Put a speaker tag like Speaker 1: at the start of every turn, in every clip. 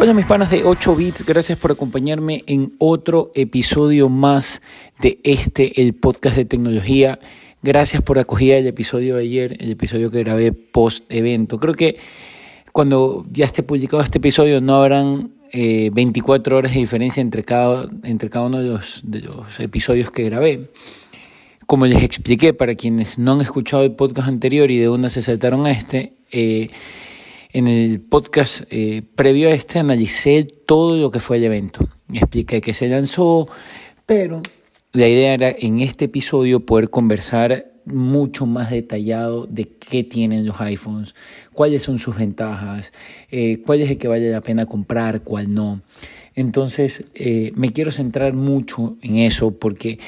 Speaker 1: Hola mis panas de 8 bits, gracias por acompañarme en otro episodio más de este, el podcast de tecnología. Gracias por acogida el episodio de ayer, el episodio que grabé post evento. Creo que cuando ya esté publicado este episodio no habrán 24 eh, horas de diferencia entre cada, entre cada uno de los, de los episodios que grabé. Como les expliqué, para quienes no han escuchado el podcast anterior y de una se saltaron a este, eh, en el podcast eh, previo a este analicé todo lo que fue el evento. Expliqué que se lanzó, pero la idea era en este episodio poder conversar mucho más detallado de qué tienen los iPhones, cuáles son sus ventajas, eh, cuál es el que vale la pena comprar, cuál no. Entonces, eh, me quiero centrar mucho en eso porque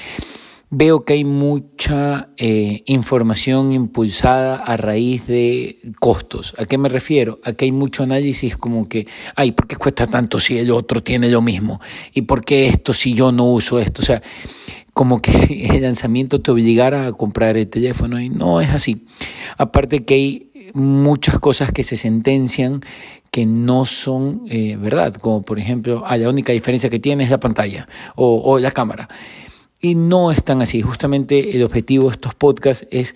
Speaker 1: veo que hay mucha eh, información impulsada a raíz de costos. ¿A qué me refiero? A que hay mucho análisis como que, ay, ¿por qué cuesta tanto si el otro tiene lo mismo? ¿Y por qué esto si yo no uso esto? O sea, como que si el lanzamiento te obligara a comprar el teléfono y no es así. Aparte que hay muchas cosas que se sentencian que no son eh, verdad, como por ejemplo, ah, la única diferencia que tiene es la pantalla o, o la cámara. Y no están así. Justamente el objetivo de estos podcasts es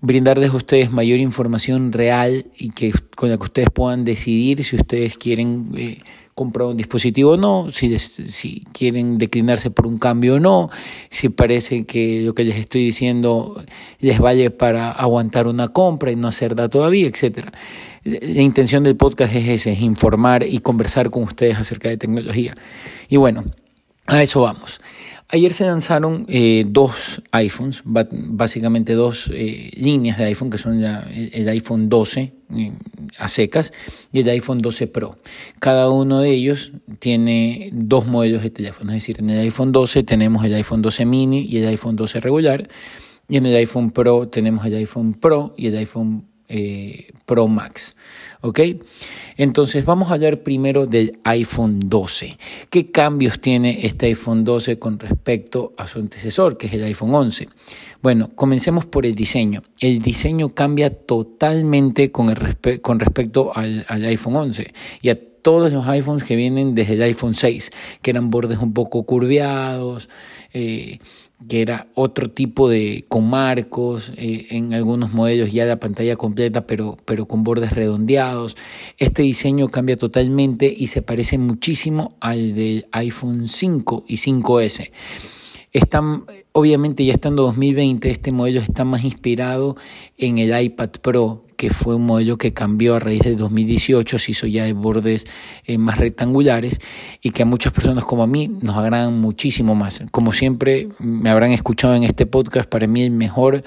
Speaker 1: brindarles a ustedes mayor información real y que con la que ustedes puedan decidir si ustedes quieren eh, comprar un dispositivo o no, si, si quieren declinarse por un cambio o no, si parece que lo que les estoy diciendo les vale para aguantar una compra y no hacerla todavía, etcétera. La intención del podcast es ese, es informar y conversar con ustedes acerca de tecnología. Y bueno, a eso vamos. Ayer se lanzaron eh, dos iPhones, básicamente dos eh, líneas de iPhone, que son el iPhone 12 eh, a secas y el iPhone 12 Pro. Cada uno de ellos tiene dos modelos de teléfono, es decir, en el iPhone 12 tenemos el iPhone 12 mini y el iPhone 12 regular, y en el iPhone Pro tenemos el iPhone Pro y el iPhone eh, Pro Max. ¿Ok? Entonces vamos a hablar primero del iPhone 12. ¿Qué cambios tiene este iPhone 12 con respecto a su antecesor, que es el iPhone 11? Bueno, comencemos por el diseño. El diseño cambia totalmente con, respecto al, al iPhone 11 y a todos los iPhones que vienen desde el iPhone 6, que eran bordes un poco curveados, eh, que era otro tipo de con marcos, eh, en algunos modelos ya la pantalla completa, pero, pero con bordes redondeados. Este diseño cambia totalmente y se parece muchísimo al del iPhone 5 y 5S. Están, obviamente ya estando 2020, este modelo está más inspirado en el iPad Pro, que fue un modelo que cambió a raíz de 2018, se hizo ya de bordes eh, más rectangulares y que a muchas personas como a mí nos agradan muchísimo más. Como siempre me habrán escuchado en este podcast, para mí el mejor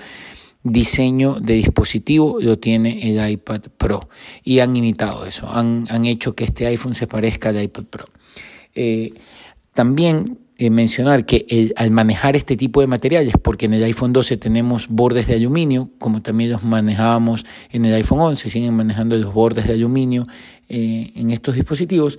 Speaker 1: diseño de dispositivo lo tiene el iPad Pro y han imitado eso, han, han hecho que este iPhone se parezca al iPad Pro. Eh, también eh, mencionar que al manejar este tipo de materiales, porque en el iPhone 12 tenemos bordes de aluminio, como también los manejábamos en el iPhone 11, siguen manejando los bordes de aluminio eh, en estos dispositivos,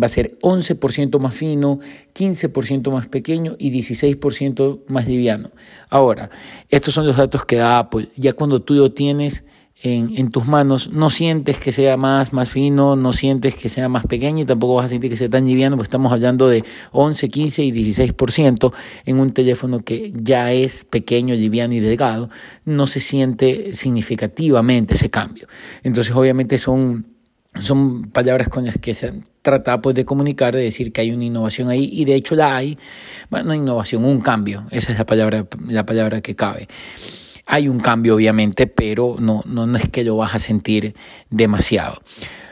Speaker 1: va a ser 11% más fino, 15% más pequeño y 16% más liviano. Ahora, estos son los datos que da Apple. Ya cuando tú lo tienes en, tus manos, no sientes que sea más, más fino, no sientes que sea más pequeño y tampoco vas a sentir que sea tan liviano, porque estamos hablando de 11, 15 y 16% en un teléfono que ya es pequeño, liviano y delgado, no se siente significativamente ese cambio. Entonces, obviamente son son palabras con las que se trata pues, de comunicar, de decir que hay una innovación ahí, y de hecho la hay, bueno, no innovación, un cambio, esa es la palabra, la palabra que cabe. Hay un cambio, obviamente, pero no, no, no es que lo vas a sentir demasiado.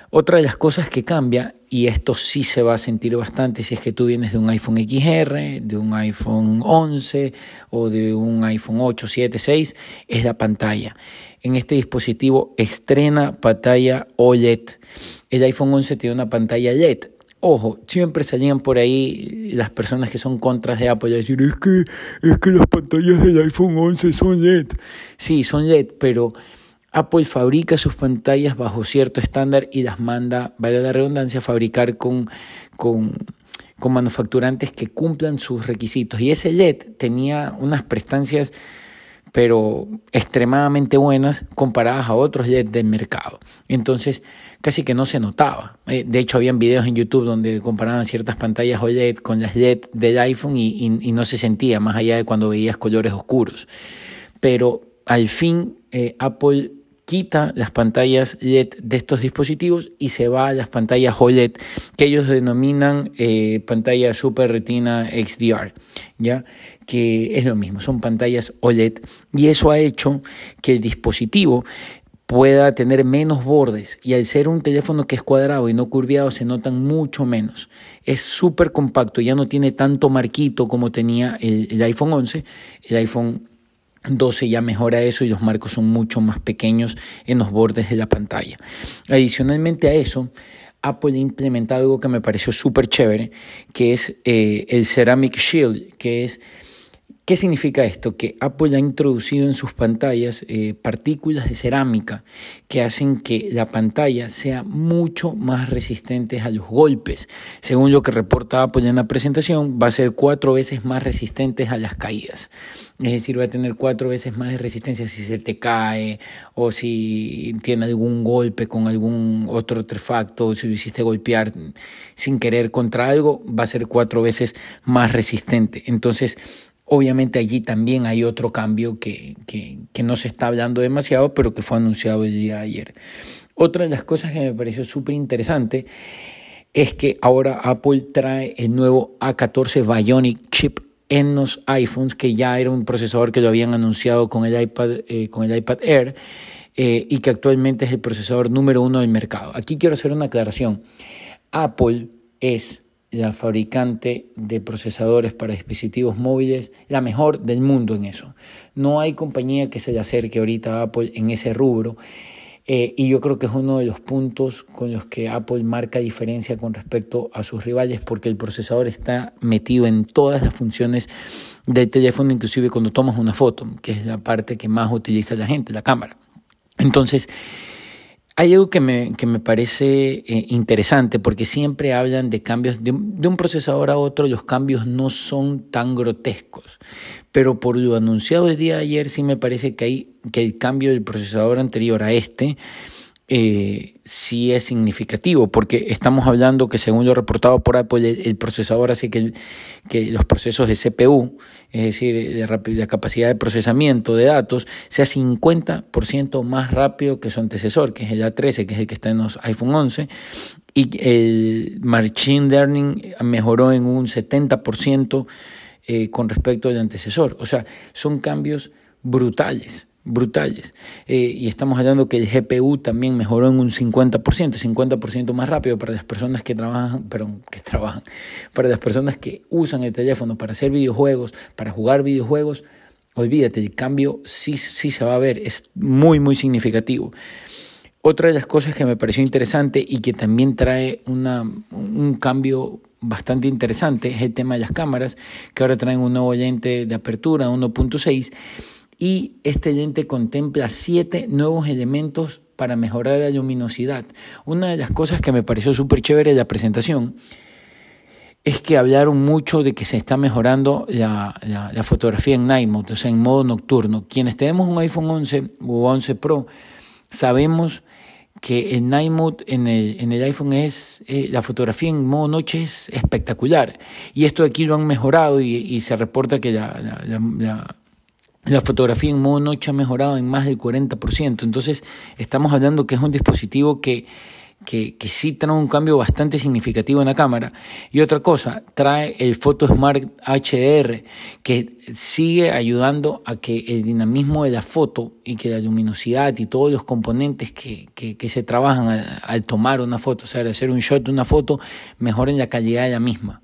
Speaker 1: Otra de las cosas que cambia, y esto sí se va a sentir bastante si es que tú vienes de un iPhone XR, de un iPhone 11 o de un iPhone 8, 7, 6, es la pantalla. En este dispositivo estrena pantalla OLED. El iPhone 11 tiene una pantalla LED. Ojo, siempre salían por ahí las personas que son contras de Apple a decir, es que, es que las pantallas del iPhone 11 son LED. Sí, son LED, pero Apple fabrica sus pantallas bajo cierto estándar y las manda, vale la redundancia, a fabricar con, con, con manufacturantes que cumplan sus requisitos. Y ese LED tenía unas prestancias pero extremadamente buenas comparadas a otros LED del mercado. Entonces, casi que no se notaba. Eh, de hecho, habían videos en YouTube donde comparaban ciertas pantallas OLED con las LED del iPhone y, no se sentía, más allá de cuando veías colores oscuros. Pero al fin, eh, Apple quita las pantallas LED de estos dispositivos y se va a las pantallas OLED que ellos denominan eh, pantalla Super Retina XDR, ¿ya? Que es lo mismo, son pantallas OLED y eso ha hecho que el dispositivo pueda tener menos bordes y al ser un teléfono que es cuadrado y no curviado se notan mucho menos. Es súper compacto, ya no tiene tanto marquito como tenía el, iPhone 11, el iPhone 12 ya mejora eso y los marcos son mucho más pequeños en los bordes de la pantalla. Adicionalmente a eso, Apple ha implementado algo que me pareció súper chévere, que es eh, el Ceramic Shield, que es ¿Qué significa esto? Que Apple ha introducido en sus pantallas eh, partículas de cerámica que hacen que la pantalla sea mucho más resistente a los golpes. Según lo que reporta Apple en la presentación, va a ser cuatro veces más resistente a las caídas. Es decir, va a tener cuatro veces más de resistencia si se te cae o si tiene algún golpe con algún otro artefacto, o si lo hiciste golpear sin querer contra algo, va a ser cuatro veces más resistente. Entonces, Obviamente allí también hay otro cambio que, que, no se está hablando demasiado, pero que fue anunciado el día de ayer. Otra de las cosas que me pareció súper interesante es que ahora Apple trae el nuevo A14 Bionic chip en los iPhones, que ya era un procesador que lo habían anunciado con el iPad, eh, con el iPad Air eh, y que actualmente es el procesador número uno del mercado. Aquí quiero hacer una aclaración. Apple es la fabricante de procesadores para dispositivos móviles, la mejor del mundo en eso. No hay compañía que se le acerque ahorita a Apple en ese rubro. Eh, y yo creo que es uno de los puntos con los que Apple marca diferencia con respecto a sus rivales, porque el procesador está metido en todas las funciones del teléfono, inclusive cuando tomas una foto, que es la parte que más utiliza la gente, la cámara. Entonces, hay algo que me, que me parece eh, interesante porque siempre hablan de cambios de, un procesador a otro, los cambios no son tan grotescos. Pero por lo anunciado el día de ayer sí me parece que, hay, que el cambio del procesador anterior a este eh, sí es significativo, porque estamos hablando que según lo reportado por Apple, el, procesador hace que, los procesos de CPU, es decir, la capacidad de procesamiento de datos, sea 50% más rápido que su antecesor, que es el A13, que es el que está en los iPhone 11, y el Machine Learning mejoró en un 70% eh, con respecto al antecesor. O sea, son cambios brutales brutales. Eh, y estamos hablando que el GPU también mejoró en un 50%, 50% más rápido para las personas que trabajan, perdón, que trabajan, para las personas que usan el teléfono para hacer videojuegos, para jugar videojuegos, olvídate, el cambio sí, sí se va a ver, es muy, muy significativo. Otra de las cosas que me pareció interesante y que también trae una, un cambio bastante interesante es el tema de las cámaras, que ahora traen un nuevo lente de apertura 1.6 y este lente contempla siete nuevos elementos para mejorar la luminosidad. Una de las cosas que me pareció súper chévere de la presentación es que hablaron mucho de que se está mejorando la, la, fotografía en night mode, o sea, en modo nocturno. Quienes tenemos un iPhone 11 o 11 Pro, sabemos que el night mode en el, en el iPhone es, eh, la fotografía en modo noche es espectacular. Y esto aquí lo han mejorado y, y se reporta que la, la fotografía en modo noche ha mejorado en más del 40%. Entonces, estamos hablando que es un dispositivo que, que, que, sí trae un cambio bastante significativo en la cámara. Y otra cosa, trae el Photo Smart HDR, que sigue ayudando a que el dinamismo de la foto y que la luminosidad y todos los componentes que, que, que se trabajan al, al, tomar una foto, o sea, al hacer un shot de una foto, mejoren la calidad de la misma.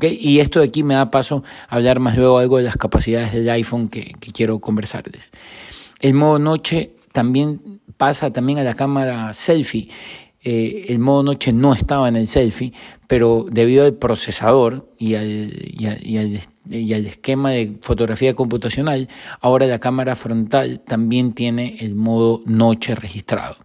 Speaker 1: Y esto de aquí me da paso a hablar más luego algo de las capacidades del iPhone que, quiero conversarles. El modo noche también pasa también a la cámara selfie. Eh, el modo noche no estaba en el selfie, pero debido al procesador y al, y, al, y al, esquema de fotografía computacional, ahora la cámara frontal también tiene el modo noche registrado.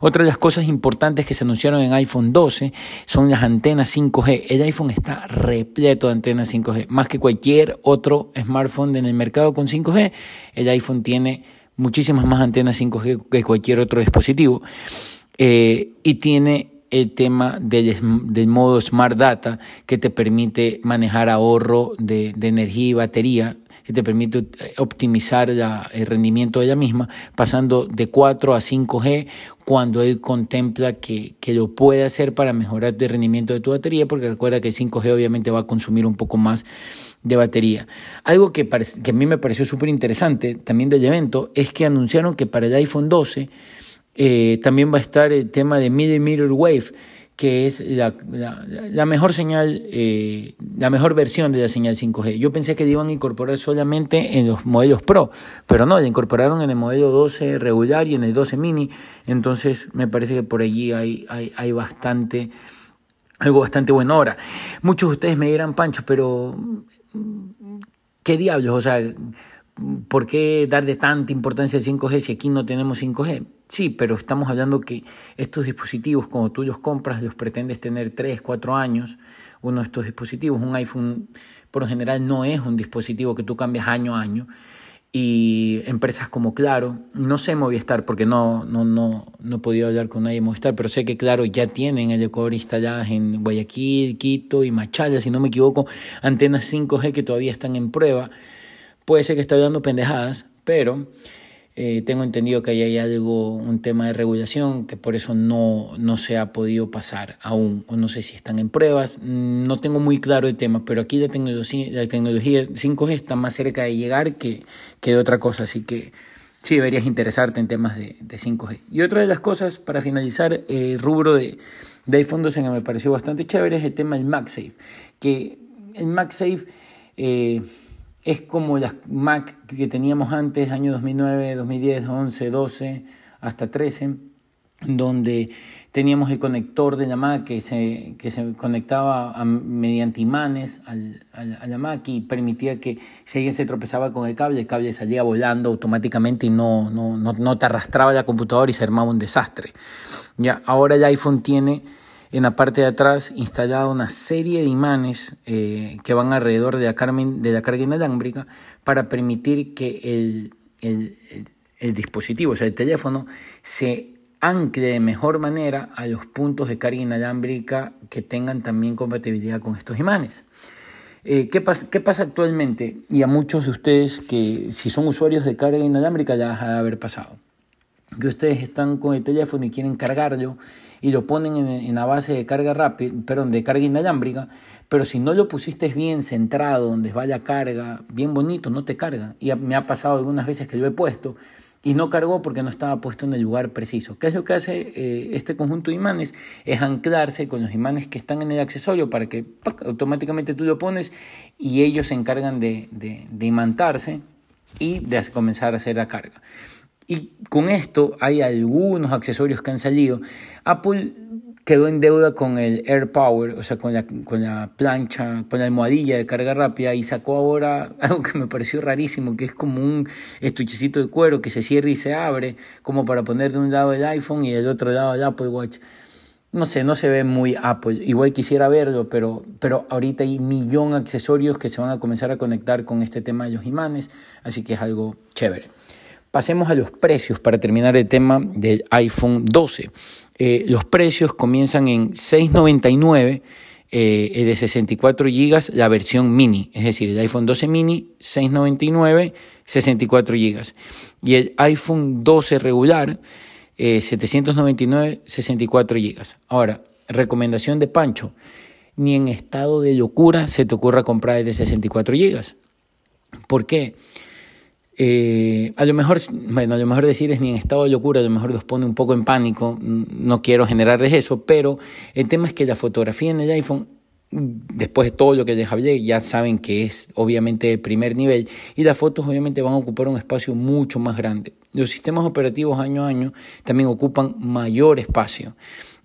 Speaker 1: Otra de las cosas importantes que se anunciaron en iPhone 12 son las antenas 5G. El iPhone está repleto de antenas 5G. Más que cualquier otro smartphone en el mercado con 5G, el iPhone tiene muchísimas más antenas 5G que cualquier otro dispositivo. Eh, y tiene el tema del, modo Smart Data que te permite manejar ahorro de energía y batería que te permite eh, optimizar el rendimiento de ella misma, pasando de 4 a 5G cuando él contempla que, que lo puede hacer para mejorar el rendimiento de tu batería, porque recuerda que el 5G obviamente va a consumir un poco más de batería. Algo que, que a mí me pareció súper interesante también del evento es que anunciaron que para el iPhone 12 eh, también va a estar el tema de millimeter wave, que es la, la, mejor señal, eh, la mejor versión de la señal 5G. Yo pensé que la iban a incorporar solamente en los modelos Pro, pero no, la incorporaron en el modelo 12 regular y en el 12 mini. Entonces me parece que por allí hay, hay, hay bastante, algo bastante bueno. Ahora, muchos de ustedes me dirán, Pancho, pero ¿qué diablos? O sea, ¿por qué darle tanta importancia al 5G si aquí no tenemos 5G? Sí, pero estamos hablando que estos dispositivos, cuando tú los compras, los pretendes tener 3, 4 años. Uno de estos dispositivos, un iPhone, por lo general no es un dispositivo que tú cambias año a año. Y empresas como Claro, no sé Movistar porque no, no, no, no he podido hablar con nadie de Movistar, pero sé que Claro ya tienen el Ecuador instaladas en Guayaquil, Quito y Machala, si no me equivoco, antenas 5G que todavía están en prueba. Puede ser que esté hablando pendejadas, pero eh, tengo entendido que hay algo, un tema de regulación, que por eso no, no se ha podido pasar aún, o no sé si están en pruebas, no tengo muy claro el tema, pero aquí la tecnología, la tecnología 5G está más cerca de llegar que, que de otra cosa, así que sí deberías interesarte en temas de, de 5G. Y otra de las cosas, para finalizar, el rubro de, de iPhone 12 que me pareció bastante chévere es el tema del MagSafe, que el MagSafe... Eh, es como las Mac que teníamos antes, año 2009, 2010, 11, 12, hasta 13, donde teníamos el conector de la Mac que se, que se conectaba mediante imanes a la Mac y permitía que si alguien se tropezaba con el cable, el cable salía volando automáticamente y no, no, no, no te arrastraba la computadora y se armaba un desastre. Ya, ahora el iPhone tiene en la parte de atrás instalada una serie de imanes eh, que van alrededor de la, de la carga inalámbrica para permitir que el, el, el, dispositivo, o sea, el teléfono, se ancle de mejor manera a los puntos de carga inalámbrica que tengan también compatibilidad con estos imanes. Eh, ¿qué, pasa, ¿Qué pasa actualmente? Y a muchos de ustedes que si son usuarios de carga inalámbrica ya ha de haber pasado. Que ustedes están con el teléfono y quieren cargarlo y lo ponen en, la base de carga rápida, perdón, de carga inalámbrica, pero si no lo pusiste bien centrado, donde vaya carga, bien bonito, no te carga. Y me ha pasado algunas veces que lo he puesto y no cargó porque no estaba puesto en el lugar preciso. ¿Qué es lo que hace eh, este conjunto de imanes? Es anclarse con los imanes que están en el accesorio para que automáticamente tú lo pones y ellos se encargan de, de imantarse y de comenzar a hacer la carga. Y con esto hay algunos accesorios que han salido. Apple quedó en deuda con el Air Power, o sea, con la, con la plancha, con la almohadilla de carga rápida y sacó ahora algo que me pareció rarísimo, que es como un estuchecito de cuero que se cierra y se abre, como para poner de un lado el iPhone y del otro lado el Apple Watch. No sé, no se ve muy Apple. Igual quisiera verlo, pero, pero ahorita hay millón de accesorios que se van a comenzar a conectar con este tema de los imanes, así que es algo chévere. Pasemos a los precios para terminar el tema del iPhone 12. Eh, los precios comienzan en 699 eh, de 64 GB la versión mini, es decir, el iPhone 12 mini 699 64 GB y el iPhone 12 regular 799 eh, 64 GB. Ahora, recomendación de Pancho, ni en estado de locura se te ocurra comprar el de 64 GB. ¿Por qué? Eh, a lo mejor, bueno, a lo mejor decir es ni en estado de locura, a lo mejor los pone un poco en pánico, no quiero generarles eso, pero el tema es que la fotografía en el iPhone, después de todo lo que les hablé, ya saben que es obviamente el primer nivel y las fotos obviamente van a ocupar un espacio mucho más grande. Los sistemas operativos año a año también ocupan mayor espacio.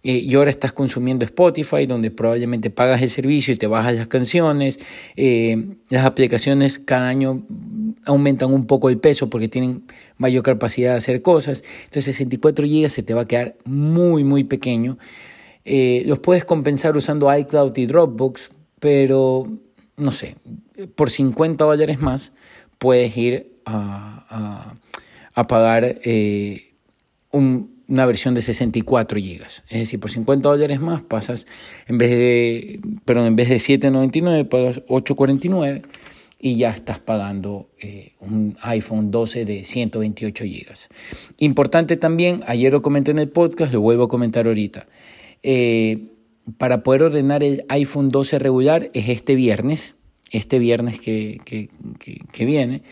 Speaker 1: Eh, y ahora estás consumiendo Spotify, donde probablemente pagas el servicio y te bajas las canciones. Eh, las aplicaciones cada año aumentan un poco el peso porque tienen mayor capacidad de hacer cosas. Entonces 64 GB se te va a quedar muy, muy pequeño. Eh, los puedes compensar usando iCloud y Dropbox, pero no sé, por 50 dólares más puedes ir a, pagar eh, una versión de 64 GB. Es decir, por 50 dólares más pasas, en vez de, perdón, en vez de 7.99 pagas 8.49 y ya estás pagando eh, un iPhone 12 de 128 GB. Importante también, ayer lo comenté en el podcast, lo vuelvo a comentar ahorita. Eh, para poder ordenar el iPhone 12 regular es este viernes, este viernes que, que, que, viene,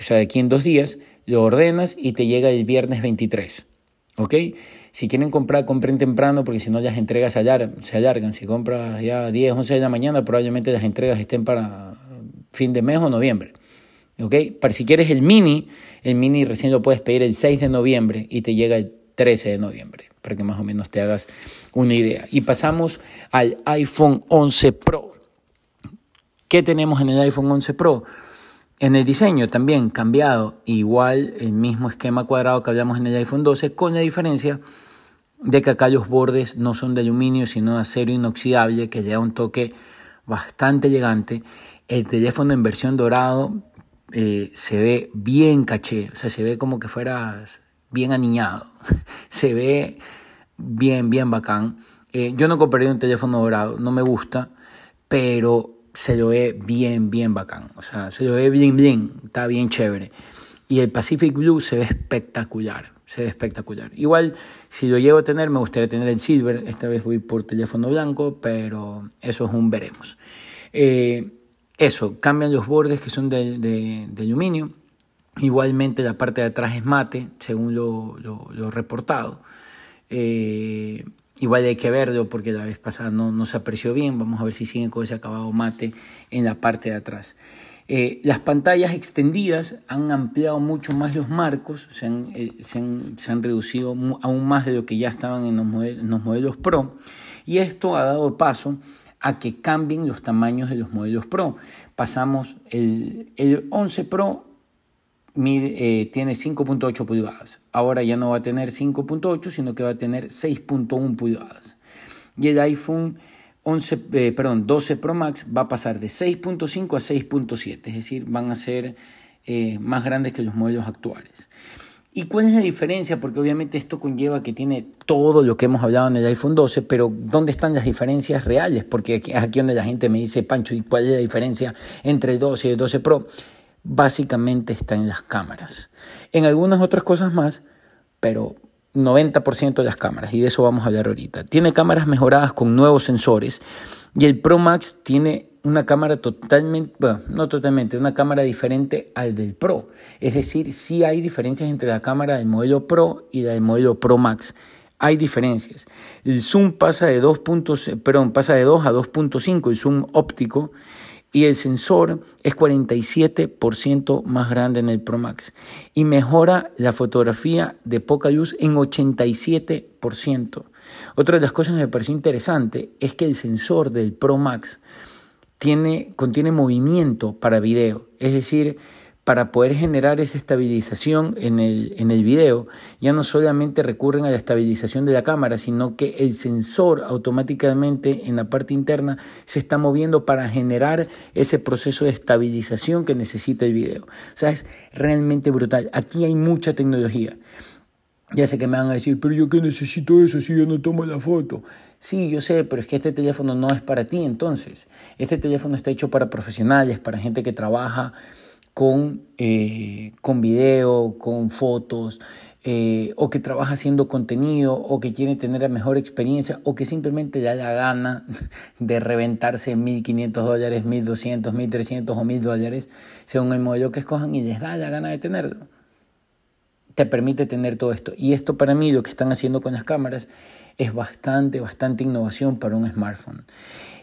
Speaker 1: o sea, de aquí en dos días, lo ordenas y te llega el viernes 23. ¿Ok? Si quieren comprar, compren temprano porque si no las entregas se alargan. Si compras ya 10, 11 de la mañana, probablemente las entregas estén para fin de mes o noviembre. ¿Ok? Para si quieres el mini, el mini recién lo puedes pedir el 6 de noviembre y te llega el 13 de noviembre, para que más o menos te hagas una idea. Y pasamos al iPhone 11 Pro. ¿Qué tenemos en el iPhone 11 Pro? En el diseño también cambiado, igual el mismo esquema cuadrado que hablamos en el iPhone 12, con la diferencia de que acá los bordes no son de aluminio, sino de acero inoxidable, que lleva un toque bastante elegante. El teléfono en versión dorado eh, se ve bien caché, o sea, se ve como que fuera bien aniñado, se ve bien, bien bacán. Eh, yo no compraría un teléfono dorado, no me gusta, pero se lo ve bien, bien bacán. O sea, se lo ve bien, bien, está bien chévere. Y el Pacific Blue se ve espectacular, se ve espectacular. Igual, si lo llego a tener, me gustaría tener el Silver. Esta vez voy por teléfono blanco, pero eso es un veremos. Eh, eso, cambian los bordes que son de, de aluminio Igualmente la parte de atrás es mate, según lo, lo, reportado. Eh, igual hay que verlo porque la vez pasada no, no, se apreció bien. Vamos a ver si siguen con ese acabado mate en la parte de atrás. Eh, las pantallas extendidas han ampliado mucho más los marcos, se han, eh, se han, reducido aún más de lo que ya estaban en los, modelos, en los modelos Pro. Y esto ha dado paso a que cambien los tamaños de los modelos Pro. Pasamos el, el 11 Pro eh, tiene 5.8 pulgadas. Ahora ya no va a tener 5.8, sino que va a tener 6.1 pulgadas. Y el iPhone 11, eh, perdón, 12 Pro Max va a pasar de 6.5 a 6.7, es decir, van a ser eh, más grandes que los modelos actuales. ¿Y cuál es la diferencia? Porque obviamente esto conlleva que tiene todo lo que hemos hablado en el iPhone 12, pero ¿dónde están las diferencias reales? Porque aquí, aquí donde la gente me dice, Pancho, ¿y cuál es la diferencia entre el 12 y el 12 Pro? Básicamente está en las cámaras. En algunas otras cosas más, pero 90% de las cámaras, y de eso vamos a hablar ahorita. Tiene cámaras mejoradas con nuevos sensores y el Pro Max tiene una cámara totalmente, bueno, no totalmente, una cámara diferente al del Pro. Es decir, sí hay diferencias entre la cámara del modelo Pro y la del modelo Pro Max. Hay diferencias. El zoom pasa de 2, perdón, pasa de 2 a 2.5, el zoom óptico, y el sensor es 47% más grande en el Pro Max y mejora la fotografía de poca luz en 87%. Otra de las cosas que me pareció interesante es que el sensor del Pro Max tiene, contiene movimiento para video, es decir, para poder generar esa estabilización en el, en el video, ya no solamente recurren a la estabilización de la cámara, sino que el sensor automáticamente en la parte interna se está moviendo para generar ese proceso de estabilización que necesita el video. O sea, es realmente brutal. Aquí hay mucha tecnología. Ya sé que me van a decir, pero yo qué necesito eso si yo no tomo la foto. Sí, yo sé, pero es que este teléfono no es para ti entonces. Este teléfono está hecho para profesionales, para gente que trabaja con, eh, con video, con fotos, eh, o que trabaja haciendo contenido, o que quiere tener la mejor experiencia, o que simplemente ya la gana de reventarse 1.500 dólares, 1.200, 1.300 o 1.000 dólares, según el modelo que escojan, y les da la gana de tenerlo. Te permite tener todo esto. Y esto para mí, lo que están haciendo con las cámaras, es bastante, bastante innovación para un smartphone.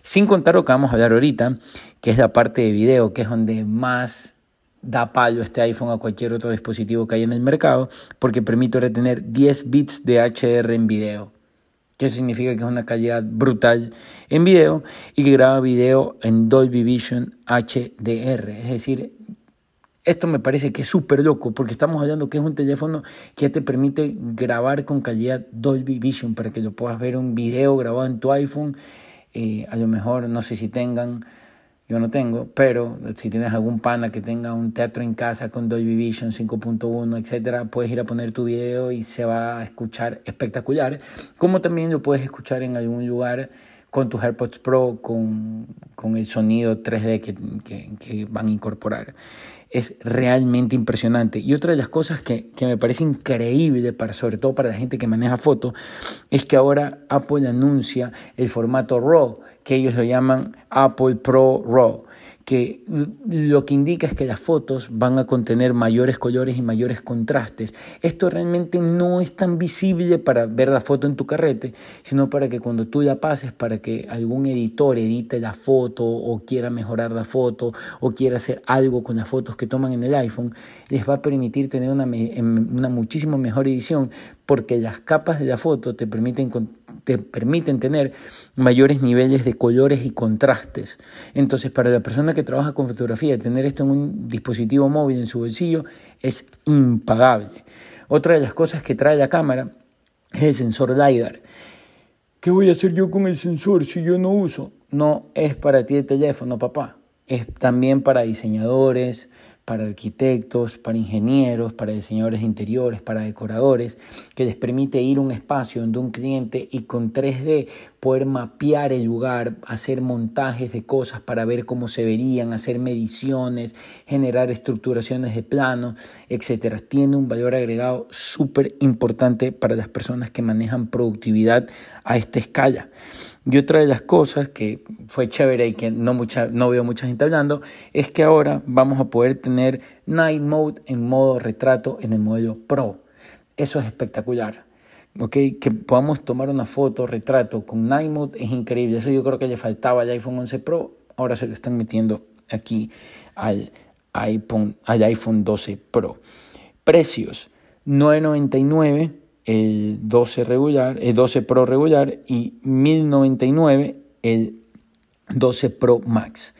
Speaker 1: Sin contar lo que vamos a hablar ahorita, que es la parte de video, que es donde más da palo este iPhone a cualquier otro dispositivo que haya en el mercado porque permite retener 10 bits de HDR en video. Que significa que es una calidad brutal en video y que graba video en Dolby Vision HDR. Es decir, Esto me parece que es súper loco porque estamos hablando que es un teléfono que te permite grabar con calidad Dolby Vision para que lo puedas ver un video grabado en tu iPhone. Eh, a lo mejor no sé si tengan, yo no tengo, pero si tienes algún pana que tenga un teatro en casa con Dolby Vision 5.1, etcétera, puedes ir a poner tu video y se va a escuchar espectacular. Como también lo puedes escuchar en algún lugar con tus AirPods Pro, con, con el sonido 3D que, que, que, van a incorporar. Es realmente impresionante. Y otra de las cosas que, que me parece increíble, para, sobre todo para la gente que maneja fotos, es que ahora Apple anuncia el formato RAW, que ellos lo llaman Apple Pro RAW que lo que indica es que las fotos van a contener mayores colores y mayores contrastes. Esto realmente no es tan visible para ver la foto en tu carrete, sino para que cuando tú la pases, para que algún editor edite la foto o quiera mejorar la foto o quiera hacer algo con las fotos que toman en el iPhone, les va a permitir tener una, una muchísimo mejor edición porque las capas de la foto te permiten te permiten tener mayores niveles de colores y contrastes. Entonces, para la persona que trabaja con fotografía, tener esto en un dispositivo móvil en su bolsillo es impagable. Otra de las cosas que trae la cámara es el sensor LiDAR. ¿Qué voy a hacer yo con el sensor si yo no uso? No es para ti el teléfono, papá. Es también para diseñadores, para arquitectos, para ingenieros, para diseñadores interiores, para decoradores, que les permite ir a un espacio donde un cliente y con 3D poder mapear el lugar, hacer montajes de cosas para ver cómo se verían, hacer mediciones, generar estructuraciones de plano, etc. Tiene un valor agregado súper importante para las personas que manejan productividad a esta escala. Y otra de las cosas que fue chévere y que no, mucha, no veo mucha gente hablando es que ahora vamos a poder tener Night Mode en modo retrato en el modelo Pro. Eso es espectacular. Okay, que podamos tomar una foto, retrato con Night Mode es increíble. Eso yo creo que le faltaba al iPhone 11 Pro. Ahora se lo están metiendo aquí al iPhone, al iPhone 12 Pro. Precios: 999 el 12 regular, el 12 Pro regular y 1099 el 12 Pro Max.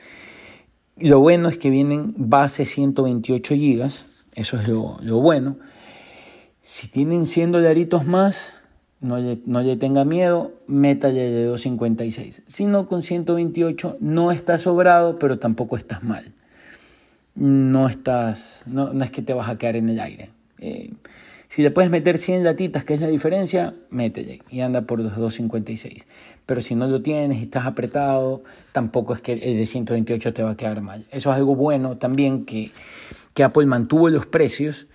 Speaker 1: Lo bueno es que vienen base 128 GB, eso es lo, bueno. Si tienen 100 dolaritos más, no le, no le tenga miedo, métale de 256. Si no, con 128 no estás sobrado, pero tampoco estás mal. No estás, no, no es que te vas a quedar en el aire. Eh, si le puedes meter 100 latitas, que es la diferencia, métele y anda por los 256. Pero si no lo tienes y estás apretado, tampoco es que el de 128 te va a quedar mal. Eso es algo bueno también que, que Apple mantuvo los precios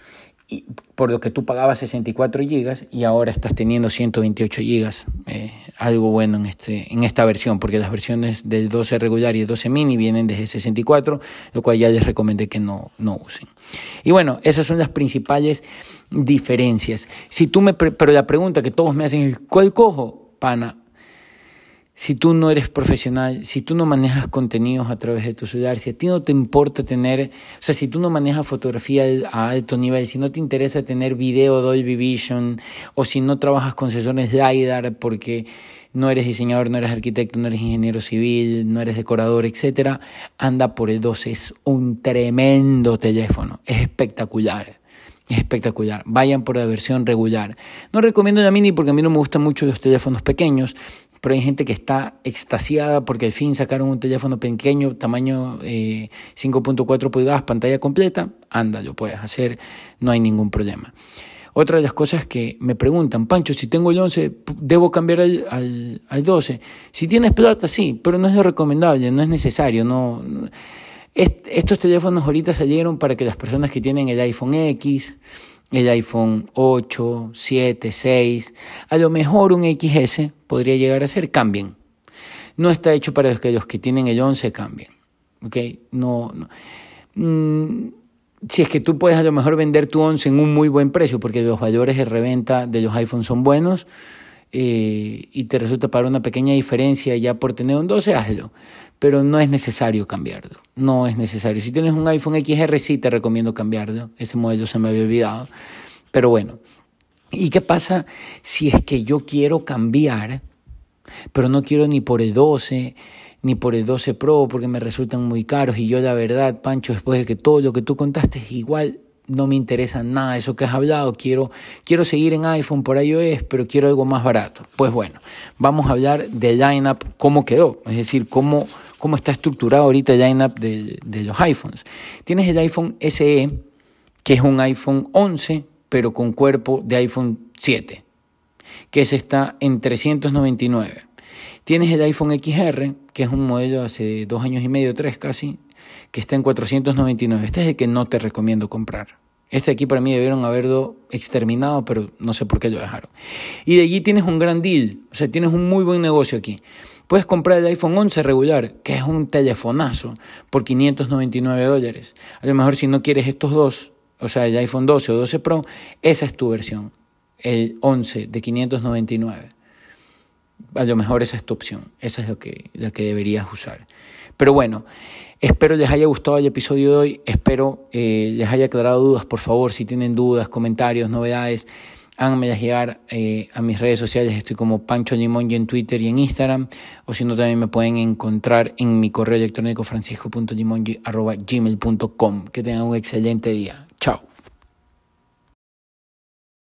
Speaker 1: por lo que tú pagabas 64 gigas y ahora estás teniendo 128 gigas. Eh, algo bueno en, este, en esta versión, porque las versiones del 12 regular y el 12 mini vienen desde 64, lo cual ya les recomendé que no, no usen. Y bueno, esas son las principales diferencias. Si tú me, pero la pregunta que todos me hacen es, ¿cuál cojo? Pana, si tú no eres profesional, si tú no manejas contenidos a través de tu celular, si a ti no te importa tener, o sea, si tú no manejas fotografía a alto nivel, si no te interesa tener video Dolby Vision, o si no trabajas con sensores LiDAR porque no eres diseñador, no eres arquitecto, no eres ingeniero civil, no eres decorador, etcétera, anda por el 12, es un tremendo teléfono, es espectacular. Es espectacular. Vayan por la versión regular. No recomiendo la mini porque a mí no me gustan mucho los teléfonos pequeños, pero hay gente que está extasiada porque al fin sacaron un teléfono pequeño, tamaño 5.4 eh, pulgadas, pantalla completa. Anda, lo puedes hacer, no hay ningún problema. Otra de las cosas que me preguntan, Pancho, si tengo el 11, ¿debo cambiar al, al, 12? Si tienes plata, sí, pero no es lo recomendable, no es necesario, no estos teléfonos ahorita salieron para que las personas que tienen el iPhone X, el iPhone 8, 7, 6, a lo mejor un XS podría llegar a ser, cambien. No está hecho para que los que tienen el 11 cambien. ¿Ok? No, no. Mm, si es que tú puedes a lo mejor vender tu 11 en un muy buen precio, porque los valores de reventa de los iPhones son buenos, eh, y te resulta para una pequeña diferencia ya por tener un 12, hazlo pero no es necesario cambiarlo. No es necesario. Si tienes un iPhone XR, sí te recomiendo cambiarlo. Ese modelo se me había olvidado. Pero bueno, ¿y qué pasa si es que yo quiero cambiar, pero no quiero ni por el 12, ni por el 12 Pro porque me resultan muy caros y yo la verdad, Pancho, después de que todo lo que tú contaste, igual no me interesa nada eso que has hablado, quiero, quiero seguir en iPhone por iOS, pero quiero algo más barato. Pues bueno, vamos a hablar del lineup, cómo quedó, es decir, cómo, cómo está estructurado ahorita el lineup de, de los iPhones. Tienes el iPhone SE, que es un iPhone 11, pero con cuerpo de iPhone 7, que ese está en 399. Tienes el iPhone XR, que es un modelo hace dos años y medio, tres casi, que está en 499. Este es el que no te recomiendo comprar. Este aquí para mí debieron haberlo exterminado, pero no sé por qué lo dejaron. Y de allí tienes un gran deal, o sea, tienes un muy buen negocio aquí. Puedes comprar el iPhone 11 regular, que es un telefonazo, por 599 dólares. A lo mejor si no quieres estos dos, o sea, el iPhone 12 o 12 Pro, esa es tu versión, el 11 de 599. A lo mejor esa es tu opción, esa es lo que, la que deberías usar. Pero bueno, espero les haya gustado el episodio de hoy, espero eh, les haya aclarado dudas, por favor, si tienen dudas, comentarios, novedades, háganmelas llegar eh, a mis redes sociales, estoy como Pancho Limongi en Twitter y en Instagram, o si no también me pueden encontrar en mi correo electrónico francisco.limongi.gmail.com. Que tengan un excelente día.